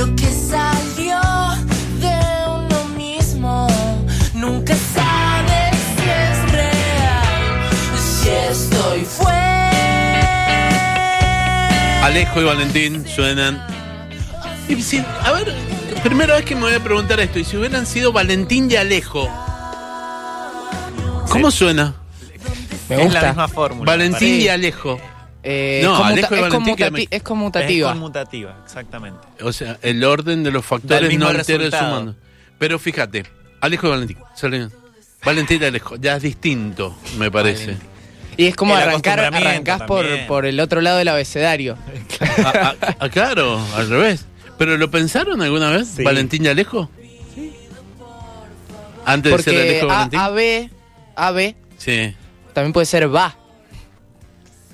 lo que salió de uno mismo. Nunca sabes si es real, si estoy fuera. Alejo y Valentín suenan. Y si- a ver, primera vez que me voy a preguntar esto. Y si hubieran sido Valentín y Alejo, ¿cómo suena? Me es gusta. la misma fórmula. Valentín y Alejo. Eh, No, es, Alejo y es Valentín conmutati- que me- es Es conmutativa. conmutativa, exactamente. O sea, el orden de los factores no altera el resultado. sumando. Pero fíjate, Alejo y Valentín. salen- Valentín y Alejo, ya es distinto, me parece. Valentín. y es como El arrancar, arrancás por, por el otro lado del abecedario. Ah, ah, ah, claro, al revés. ¿Pero lo pensaron alguna vez? Sí. ¿Valentín y Alejo? Antes de ser Porque Alejo y A- Valentín. AB, AB Sí, también puede ser va.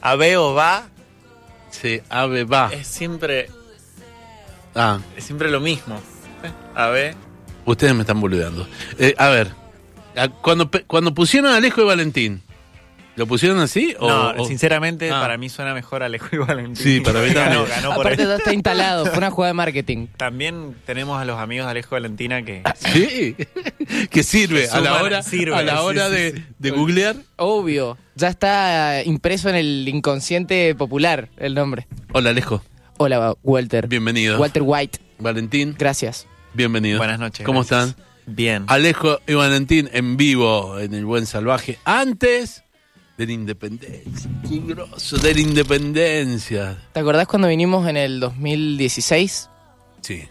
A B o va sí, Ave va. es siempre, Ah, es siempre lo mismo. A B. ustedes me están boludeando. Eh, a ver, cuando, cuando pusieron a Alejo y Valentín, ¿lo pusieron así? O, No, o- sinceramente, Ah. para mí suena mejor Alejo y Valentín. Sí, para mí también. ganó por Aparte ya está instalado, fue una jugada de marketing. También tenemos a los amigos de Alejo y Valentina que Sí, que sirve Que a la hora, sirve, a la hora sí, de, sí. de googlear. Obvio, ya está impreso en el inconsciente popular el nombre. Hola Alejo, Hola, Walter. bienvenido. Walter White, Valentín, gracias. bienvenido. Buenas noches. ¿Cómo gracias. están? Bien. Alejo y Valentín en vivo en el Buen Salvaje antes de la independencia. Qué grosso, de la independencia. ¿Te acordás cuando vinimos en el 2016? Sí.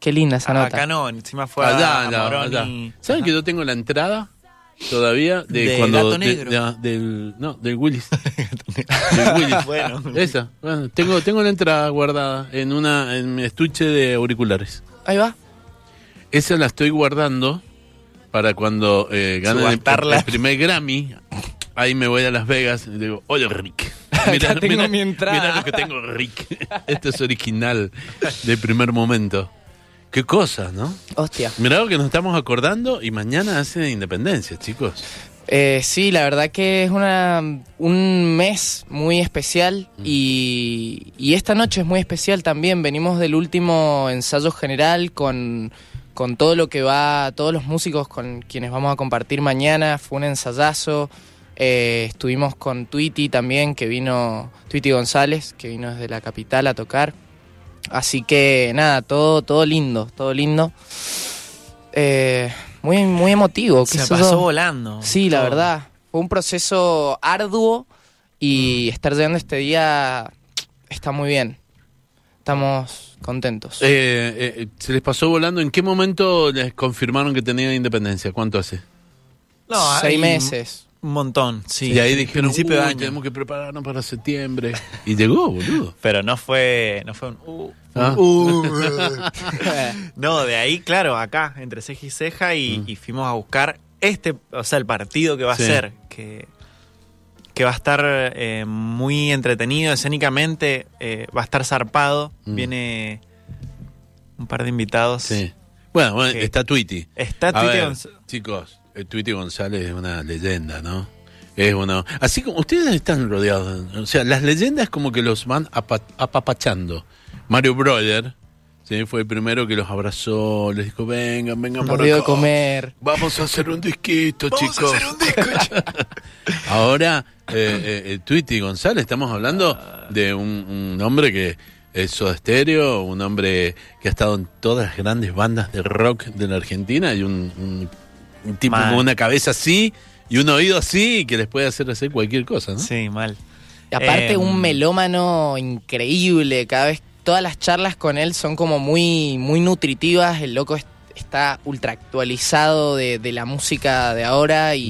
Qué linda esa nota. Acá no, encima fue Allá, a, a allá, Morón allá. y- ¿Saben que yo tengo la entrada todavía de, De cuando Gato de- Negro. de- del no, del Willis. del Willis. Bueno. Esa. Bueno, tengo tengo la entrada guardada en una en mi estuche de auriculares. Ahí va. Esa la estoy guardando para cuando eh, gane el primer Grammy. Ahí me voy a Las Vegas y digo, oye Rick. Acá tengo mi entrada. mira lo que tengo Rick. Esto es original del primer momento. Qué cosa, ¿no? Hostia. Mirá lo que nos estamos acordando y mañana hace independencia, chicos. Eh, sí, la verdad que es una, un mes muy especial Mm. y, y esta noche es muy especial también. Venimos del último ensayo general con, con todo lo que va, todos los músicos con quienes vamos a compartir mañana. Fue un ensayazo. Eh, estuvimos con Tweety también, que vino, Tweety González, que vino desde la capital a tocar. Así que nada, todo, todo lindo, todo lindo. Eh, muy, muy emotivo. Se pasó volando. Sí, la verdad. Fue un proceso arduo y estar llegando este día está muy bien. Estamos contentos. Eh, eh, ¿Se les pasó volando? ¿En qué momento les confirmaron que tenían independencia? ¿Cuánto hace? No, Seis hay meses. Un montón, sí. y ahí dijeron, principio de "Uy, año. tenemos que prepararnos para septiembre. Y llegó, boludo. Pero no fue, no fue un... uh, Ah. uh. no, de ahí, claro, acá, entre ceja y ceja, y, y fuimos a buscar este, o sea, el partido que va Sí. a ser, que, que va a estar eh, muy entretenido escénicamente, eh, va a estar zarpado, Mm. viene un par de invitados. Sí. Bueno, bueno, está Tweety. Está Gonz- chicos, el Tweety González es una leyenda, ¿no? Es uno. Así como ustedes están rodeados, o sea, las leyendas como que los van apa- apapachando. Mario Brother, ¿sí? Fue el primero que los abrazó, les dijo, vengan, vengan por acá. comer. Vamos a hacer un disquito, chicos. Ahora, eh, eh, eh, Tweety González, estamos hablando de un, un hombre que es Soda Stereo, un hombre que ha estado en todas las grandes bandas de rock de la Argentina y un, un- un tipo Mal. con una cabeza así y un oído así que les puede hacer hacer cualquier cosa, ¿no? Sí, mal. Y aparte, Eh, un melómano increíble. Cada vez, todas las charlas con él son como muy, muy nutritivas. El loco es- está ultra actualizado de, de la música de ahora y,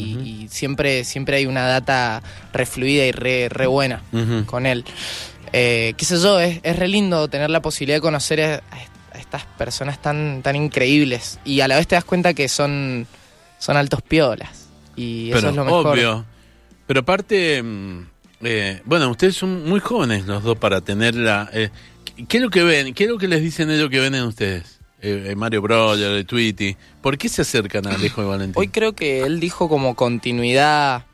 y siempre, siempre hay una data refluida y re, re buena con él. Eh, qué sé yo, es, es re lindo tener la posibilidad de conocer a, a estas personas tan, tan increíbles. Y a la vez te das cuenta que son, son altos piolas. Y eso Pero es lo mejor. obvio. Pero aparte, mm, eh, bueno, ustedes son muy jóvenes los dos para tener la... eh, ¿Qué es lo que ven? ¿Qué es lo que les dicen ellos que ven en ustedes? Eh, eh, Mario Brother, el Tweety. ¿Por qué se acercan a Alejo y Valentín? Hoy creo que él dijo como continuidad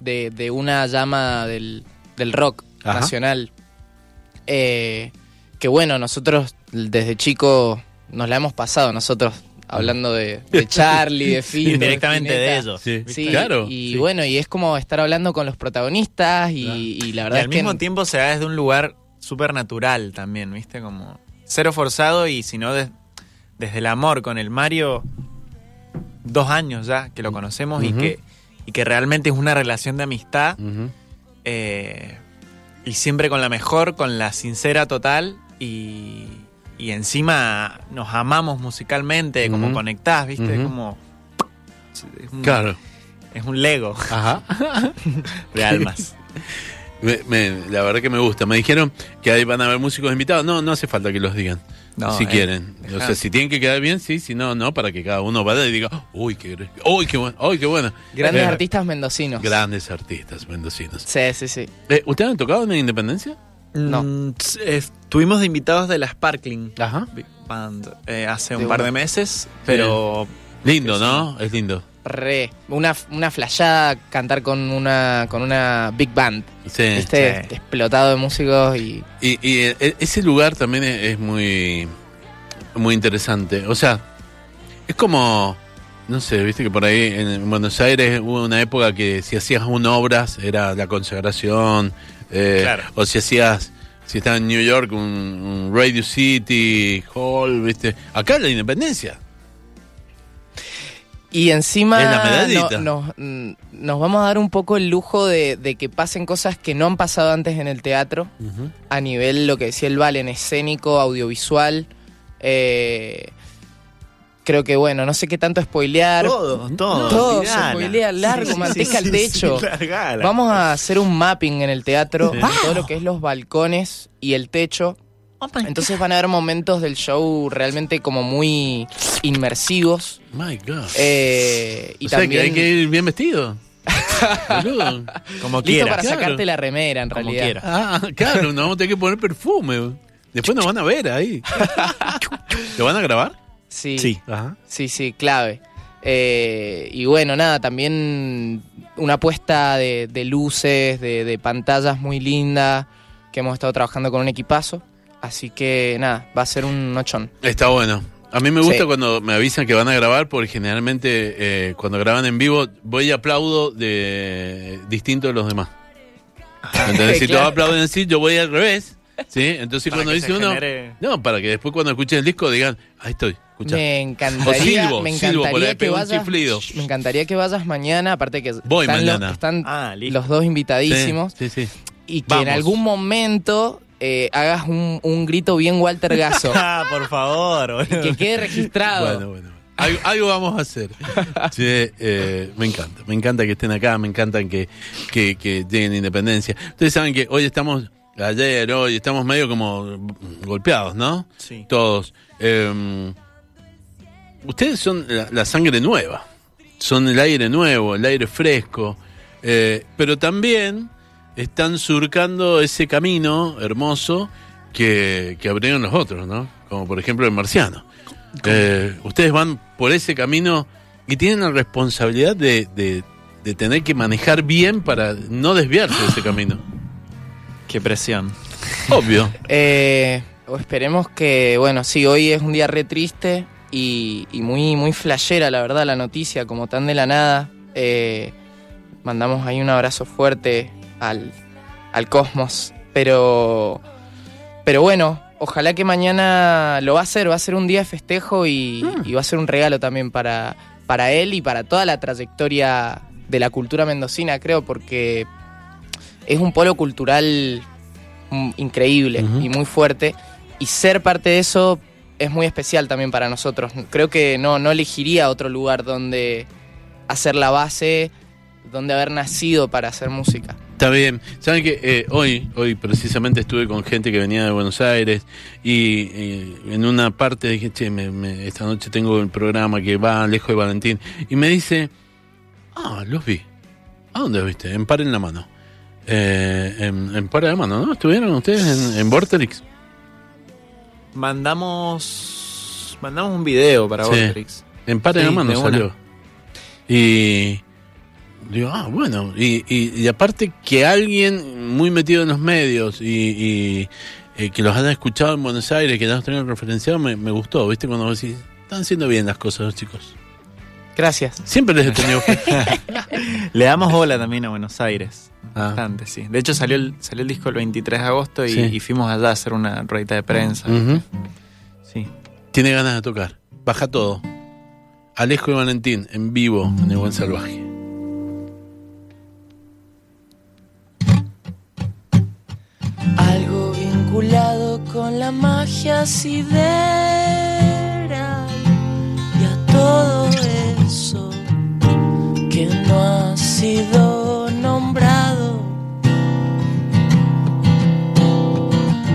de, de una llama del, del rock Ajá. nacional. Eh, que bueno, nosotros desde chico nos la hemos pasado nosotros hablando de, de Charlie, de Fito. de Indirectamente de Spinetta. ellos. Sí, Sí, claro. y sí. bueno, y es como estar hablando con los protagonistas y, y la Y verdad al es que mismo tiempo se da desde un lugar súper natural también, ¿viste? Como cero forzado y si no des- desde el amor con el Mario, dos años ya que lo conocemos y, que, y que realmente es una relación de amistad eh, y siempre con la mejor, con la sincera total y, y encima nos amamos musicalmente, como Ujú. conectás, ¿viste? Ujú. Como... Es un, Claro. es un Lego Ajá. de almas. Me- me- la verdad que me gusta. Me dijeron que ahí van a haber músicos invitados. No, no hace falta que los digan. No, si eh, quieren. O sea, si tienen que quedar bien, sí, si no, no, para que cada uno vaya y diga, uy, qué, uy, qué bueno, uy, qué bueno. grandes Eh, artistas mendocinos. Grandes artistas mendocinos. Sí, sí, sí. Eh, ¿Ustedes han tocado en la Independencia? No. Mm, Estuvimos de invitados de la Sparkling Ajá. Big Band eh, hace De un par una. de meses, pero Lindo. ¿no? Es lindo. Re. Una, una flashada cantar con una, con una big band. Sí. ¿Viste? sí. Explotado de músicos y. Y, y, eh, ese lugar también es, es muy, muy interesante. O sea, es como, no sé, viste que por ahí en Buenos Aires hubo una época que si hacías un obras era la consagración, eh, Claro. o si hacías, si estaba en New York, un, un Radio City, Hall, viste. Acá la independencia. Y encima Es la medallita. no- nos, mm, nos vamos a dar un poco el lujo de, de que pasen cosas que no han pasado antes en el teatro, a nivel, lo que decía el Valen, escénico, audiovisual. eh, creo que, bueno, no sé qué tanto spoilear. todo, todo. Todo se spoilea largo, manteca al techo. largala. Vamos a hacer un mapping en el teatro, Sí. de todo lo que es los balcones y el techo. Entonces van a haber momentos del show realmente como muy inmersivos. My God. eh, y o sea también que hay que ir bien vestido. Como listo quiera. para claro. sacarte la remera en Como realidad. quiera. Ah, claro, no vamos a tener que poner perfume. Después nos van a ver ahí. ¿Lo van a grabar? Sí, Sí. Ajá. sí, sí, clave. Eh, y bueno, nada, también una puesta de, de luces, de, de pantallas muy linda, que hemos estado trabajando con un equipazo. Así que nada, va a ser un nochón. Está bueno. A mí me gusta Sí. cuando me avisan que van a grabar, porque generalmente eh, cuando graban en vivo voy y aplaudo de distinto de los demás. ¿Entendés? Si Claro. todos aplauden así, yo voy al revés. ¿Sí? Entonces Para cuando dice uno... genere- No, para que después cuando escuchen el disco digan, ahí estoy, escucha. Me encantaría, silbo, me silbo, encantaría que vayas. chiflido. Me encantaría que vayas mañana, aparte que Voy están, mañana. Los, están Ah, los dos invitadísimos Sí, sí, sí. y que Vamos. en algún momento eh, hagas un, un grito bien Walter Gaso Ah, por favor. que quede registrado. Bueno, bueno. Algo, algo vamos a hacer. Sí, eh, me encanta. Me encanta que estén acá, me encanta que, que, que lleguen Independencia. Ustedes saben que hoy estamos, ayer, hoy, estamos medio como golpeados, ¿no? Sí. Todos. Eh, ustedes son la, la sangre nueva, son el aire nuevo, el aire fresco, eh, pero también están surcando ese camino hermoso que, que abrieron los otros, ¿no? Como por ejemplo el marciano. Eh, ustedes van por ese camino y tienen la responsabilidad de, de- de tener que manejar bien para no desviarse de ese camino. Qué presión. Obvio. Eh, o esperemos que, bueno, sí, hoy es un día re triste y, y muy, muy flashera, la verdad, la noticia, como tan de la nada. Eh, mandamos ahí un abrazo fuerte al, al cosmos. Pero, pero bueno, ojalá que mañana lo va a hacer, va a ser un día de festejo y, y va a ser un regalo también para, para él y para toda la trayectoria de la cultura mendocina, creo, porque es un polo cultural mm, increíble y muy fuerte. Y ser parte de eso es muy especial también para nosotros. Creo que no, no elegiría otro lugar donde hacer la base, donde haber nacido para hacer música. Está bien. Saben que eh, hoy, hoy precisamente estuve con gente que venía de Buenos Aires y eh, en una parte dije, che, me- me- esta noche tengo el programa que va lejos de Valentín. Y me dice, ah, los vi. ¿A dónde los viste? En Par en la Mano. Eh, en, en Par en la Mano, ¿no? ¿Estuvieron ustedes en, en? Mandamos. Mandamos un video para Sí. Par en Sí, una. salió. Y digo, ah, bueno. Y, y- y aparte que alguien muy metido en los medios y, y- eh, que los hayan escuchado en Buenos Aires, que ya nos tengan referenciado, me, me gustó, ¿viste? Cuando decís, están haciendo bien las cosas los chicos. Gracias. Siempre les he tenido fe. Le damos bola también a Buenos Aires. Ah. Bastante, sí. De hecho, salió el, salió el disco el 23 de agosto y, Sí. y fuimos allá a hacer una ruedita de prensa. Sí. Tiene ganas de tocar. Baja todo. Alejo y Valentín, en vivo, en el Buen Salvaje. Algo vinculado con la magia sideral y a todo que no ha sido nombrado.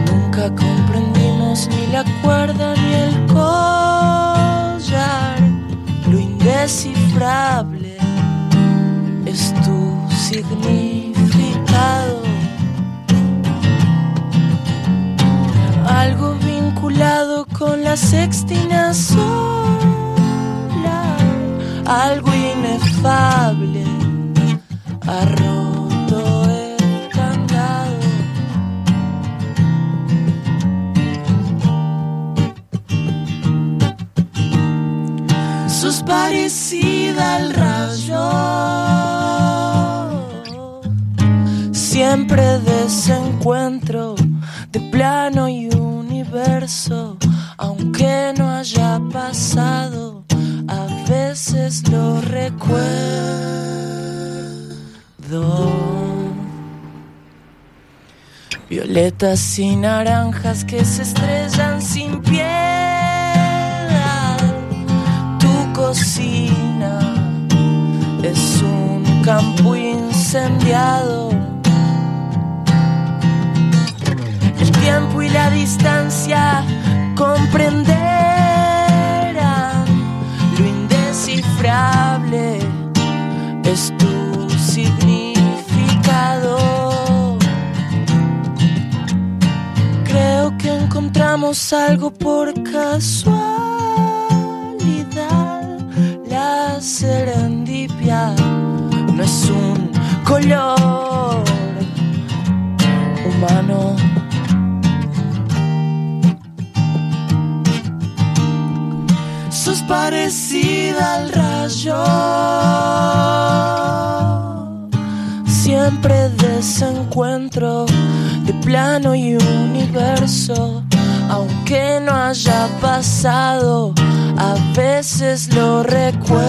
Nunca comprendimos ni la cuerda ni el collar, lo indescifrable es tu significado. algo vinculado con la sextina algo inefable. Ha roto el candado. Sos parecida al rayo. Siempre desencuentro de plano y universo, aunque no haya pasado, lo recuerdo. Violetas y naranjas que se estrellan sin piedad. Tu cocina es un campo incendiado. El tiempo y la distancia comprenderán es tu significado. Creo que encontramos algo por casualidad. La serendipia plano y universo. Aunque no haya pasado, a veces lo recuerdo.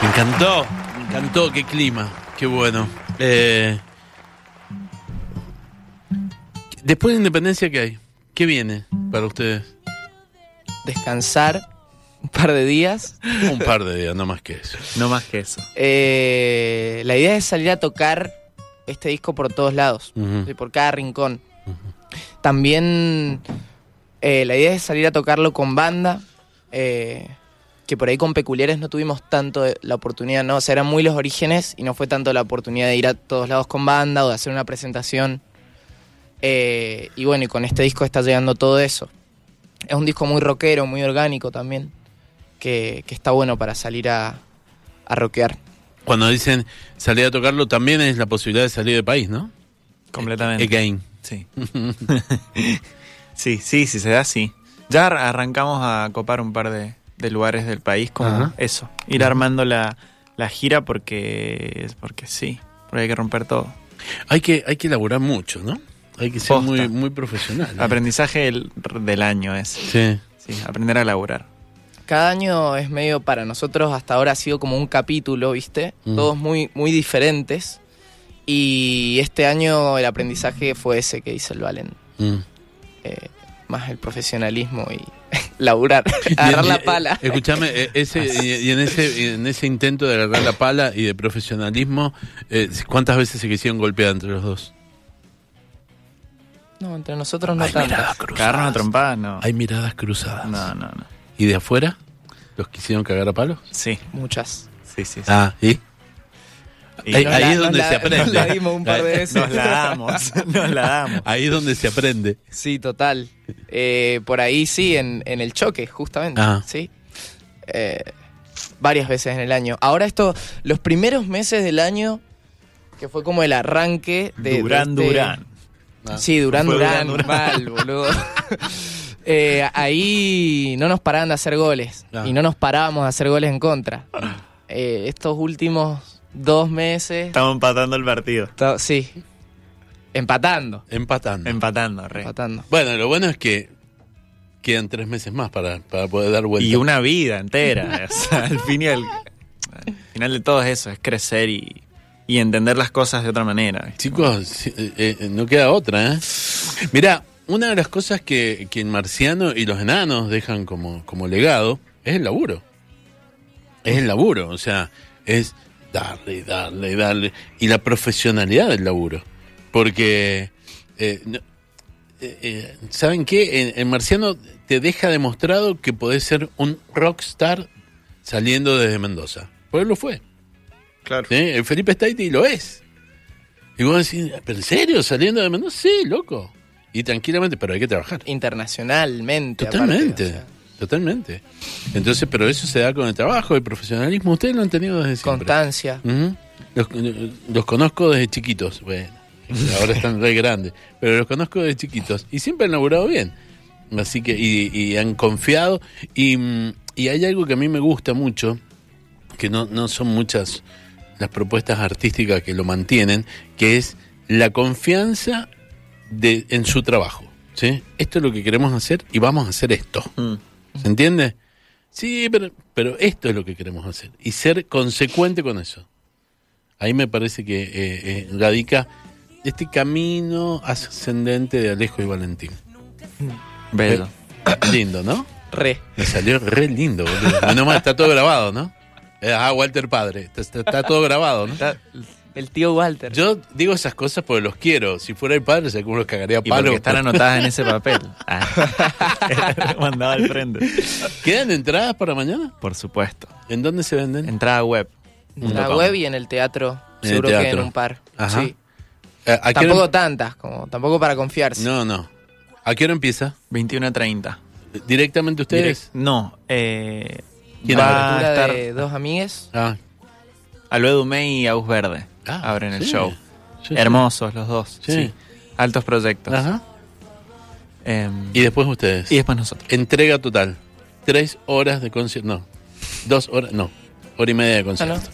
Me encantó, me encantó, qué clima, qué bueno. Eh, después de Independencia, ¿qué hay? ¿Qué viene para ustedes? Descansar un par de días. Un par de días, no más que eso. No más que eso. Eh, la idea es salir a tocar este disco por todos lados, por cada rincón. También eh, la idea es salir a tocarlo con banda, eh, que por ahí con Peculiares no tuvimos tanto la oportunidad, ¿no? O sea, eran muy los orígenes y no fue tanto la oportunidad de ir a todos lados con banda o de hacer una presentación. Eh, y bueno, y con este disco está llegando todo eso. Es un disco muy rockero, muy orgánico también, que, que está bueno para salir a, a rockear. Cuando dicen salir a tocarlo, también es la posibilidad de salir de país, ¿no? Completamente. Again. Sí. sí, sí, sí se da, sí. Ya ar- arrancamos a copar un par de, de lugares del país Ajá. eso. Ir armando la, la gira porque, porque sí, porque hay que romper todo. Hay que, hay que elaborar mucho, ¿no? Hay que ser Posta. muy, muy profesional. ¿eh? Aprendizaje del, del año es. Sí. Sí, aprender a laburar. Cada año es medio para nosotros hasta ahora ha sido como un capítulo, ¿viste? Mm. Todos muy, muy diferentes. Y este año el aprendizaje fue ese que hizo el Valen. Mm. Eh, más el profesionalismo y laburar, agarrar Y- la pala. eh, Escúchame, eh, ese, y, y en ese y en ese intento de agarrar la pala y de profesionalismo, eh, ¿cuántas veces se quisieron golpear entre los dos? No, entre nosotros no Hay tanto. miradas Cagarnos a cruzadas. trompadas, no. Hay miradas cruzadas. No, no, no. ¿Y de afuera? ¿Los quisieron cagar a palos? Sí, Muchas. sí, sí. sí. Ah, ¿y? Y ahí- Nos ahí la- es donde la- se aprende. nos la dimos un par de veces. Nos la damos, nos la damos. Ahí es donde se aprende. Sí, total. Eh, por ahí sí, en, en el choque, justamente. Ah. Sí. Eh, varias veces en el año. Ahora esto, los primeros meses del año, que fue como el arranque de... Durán, de este- Durán. Ah. Sí, Durán Durán, Durán, Durán. mal, boludo. Eh, ahí no nos paraban de hacer goles Ah. y no nos parábamos de hacer goles en contra. Eh, estos últimos dos meses, Estamos empatando el partido. sí, empatando, Empatando. Empatando, re. empatando. bueno, lo bueno es que quedan tres meses más para, para poder dar vuelta. Y una vida entera. o sea, al, fin y al, al final de todo es eso, es crecer y, y entender las cosas de otra manera. ¿viste? Chicos, eh, eh, no queda otra, ¿eh? Mirá, una de las cosas que, que el marciano y los enanos dejan como, como legado es el laburo. Es el laburo, o sea, es darle, darle, darle. Y la profesionalidad del laburo. Porque, eh, no- eh, eh, ¿saben qué? El, el marciano te deja demostrado que podés ser un rockstar saliendo desde Mendoza. Pues lo fue. Claro. ¿sí? El Felipe Staiti lo es. Y vos decís, ¿pero en serio? ¿Saliendo de Mendoza? Sí, loco. Y tranquilamente, pero hay que trabajar. Internacionalmente. Totalmente, aparte, o sea, totalmente. Entonces, pero eso se da con el trabajo, el profesionalismo. Ustedes lo han tenido desde siempre. constancia. Los, los conozco desde chiquitos. Bueno, ahora están re grandes. Pero los conozco desde chiquitos. Y siempre han laburado bien. Así que, y, y han confiado. Y, y hay algo que a mí me gusta mucho, que no, no son muchas las propuestas artísticas que lo mantienen, que es la confianza de, en su trabajo. ¿sí? Esto es lo que queremos hacer y vamos a hacer esto. Mm. ¿Se entiende? Sí, pero, pero esto es lo que queremos hacer. Y ser consecuente con eso. Ahí me parece que eh, eh, radica este camino ascendente de Alejo y Valentín. Bello. Lindo, ¿no? Re. Me salió re lindo, boludo. Menos mal, está todo grabado, ¿no? Eh, Ah, Walter Padre. Está, está- está todo grabado, ¿no? Está el tío Walter. Yo digo esas cosas porque los quiero. Si fuera el padre, seguro los cagaría a Y palo. porque están anotadas en ese papel. Ah. Mandaba al frente. ¿Quedan entradas para mañana? Por supuesto. ¿En dónde se venden? Entrada web. en la web y en el teatro. En el Seguro que en un par. Ajá. Sí. Eh, ¿A qué hora- Tampoco tantas, como tampoco para confiarse. No, no. ¿A qué hora empieza? 21 a 30. ¿Directamente ustedes? No, eh, ¿Quién va a estar de dos amigues. Ah, Alue Dumey y Aus Verde. Ah, abren el sí. show. sí, sí. Hermosos los dos. Sí. Sí. Altos proyectos. Ajá. Em, Y después ustedes. y después nosotros. Entrega total. Tres horas de concierto. No. Dos horas. No. Hora y media de concierto. Ah,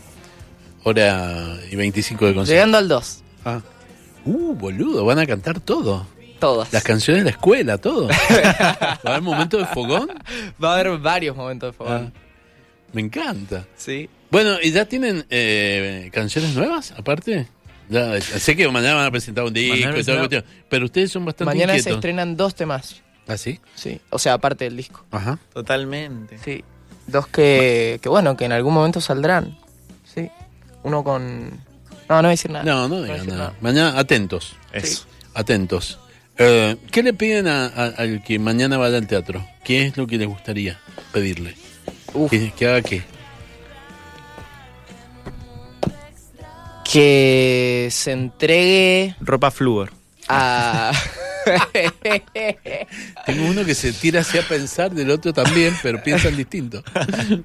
Hora y veinticinco de concierto. Llegando al 2. Ah. Uh, boludo. Van a cantar todo. Todas. Las canciones de la escuela, todo. ¿Va a haber momento de fogón? Va a haber varios momentos de Ah, fogón. me encanta. Sí. Bueno, ¿y ya tienen eh, canciones nuevas aparte? Ya, sé que mañana van a presentar un disco Mañana y toda la cuestión, pero ustedes son bastante Mañana se estrenan dos temas. ¿Ah, sí? Sí. O sea, aparte del disco. Ajá. Totalmente. Sí. Dos que, que bueno, que en algún momento saldrán. Sí. Uno con. No, no voy a decir nada. No, no voy a digan decir nada. Mañana, atentos, Eso. atentos. Eh, ¿Qué le piden a- a- al que mañana vaya al teatro? ¿Qué es lo que les gustaría pedirle? Uf. ¿Que, que haga qué? Que se entregue Ropa flúor. a. Tengo uno que se tira así a pensar del otro también, pero piensan distinto.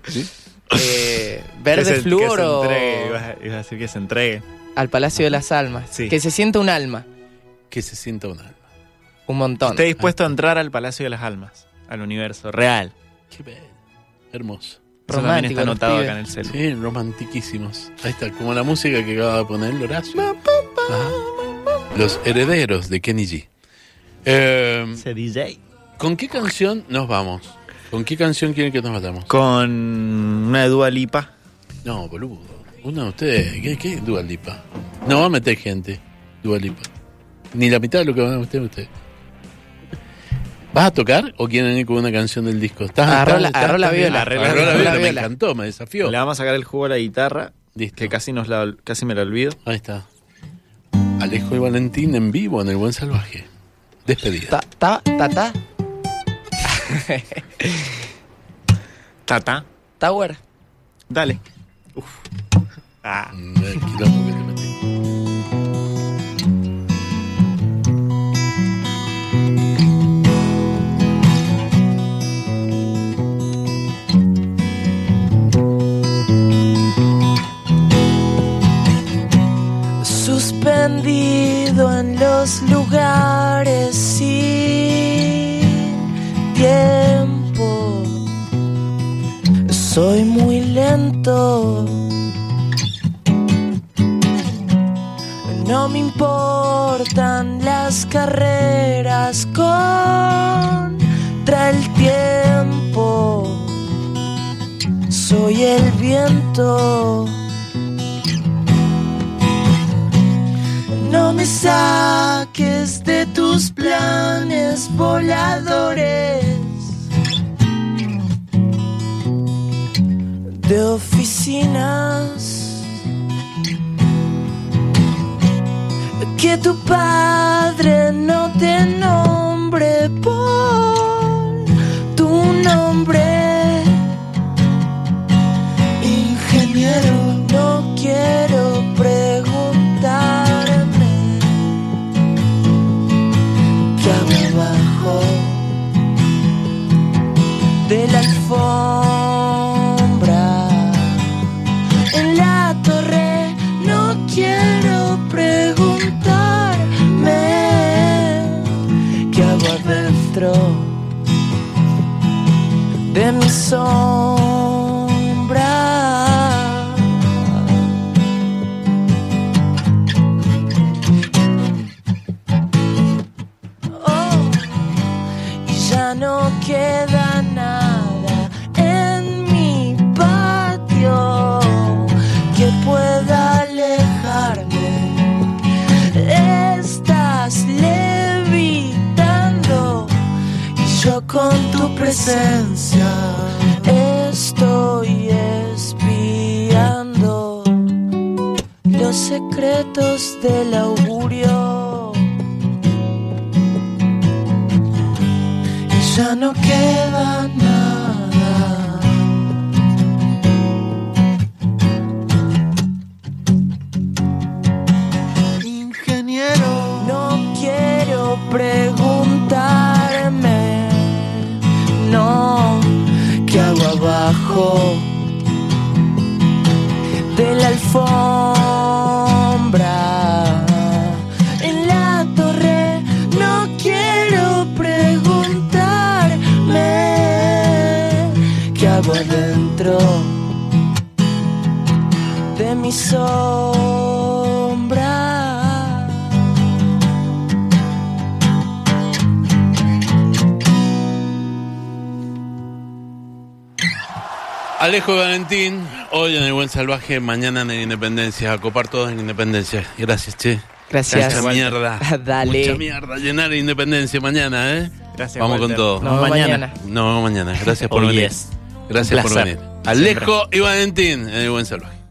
¿Sí? eh, Que verde se- flúor que se o ibas a- ibas a decir que se entregue. al Palacio de las Almas. Sí. Que se sienta un alma. Que se sienta un alma. Un montón. Esté dispuesto a entrar al Palacio de las Almas, al universo real. Qué bello. Hermoso. Romántico, está anotado acá en el celu. Sí, romantiquísimos. Ahí está, como la música que acaba de poner Horacio. Ajá. Los herederos de Kenny G. Eh, Ese DJ. ¿Con qué canción nos vamos? ¿Con qué canción quieren que nos vayamos? Con una de Dua Lipa. No, boludo. Uno de ustedes. ¿Qué, qué es Dua Lipa? No va a meter gente. Dua Lipa. Ni la mitad de lo que van a meter ustedes. ¿Vas a tocar o quieren ir con una canción del disco? ¿Estás, Agarró la- agarró la viola. Agarró la Agarró la viola, me encantó, me desafió. Le vamos a sacar el jugo a la guitarra, Listo. que casi, nos la, casi me la olvido. Ahí está. Alejo y Valentín en vivo en El Buen Salvaje. Despedida. Ta, ta, ta, ta. Tata. Tower. Dale. Uf. Ah. En los lugares sin tiempo. Soy muy lento. No me importan las carreras contra el tiempo. Soy el viento. Saques de tus planes voladores de oficinas. Que tu padre no te de presencia estoy espiando los secretos del augurio. y ya no queda nada. Abajo de alfombra? Alejo Valentín, hoy en el Buen Salvaje, mañana en Independencia, a copar todos en Independencia. Gracias, che. Gracias. Mucha mierda. Dale. Mucha mierda, llenar Independencia mañana, ¿eh? Gracias, Vamos Walter. con todo. Nos vemos mañana. Nos vemos mañana. Gracias por venir. Gracias por venir. Alejo y Valentín en el Buen Salvaje.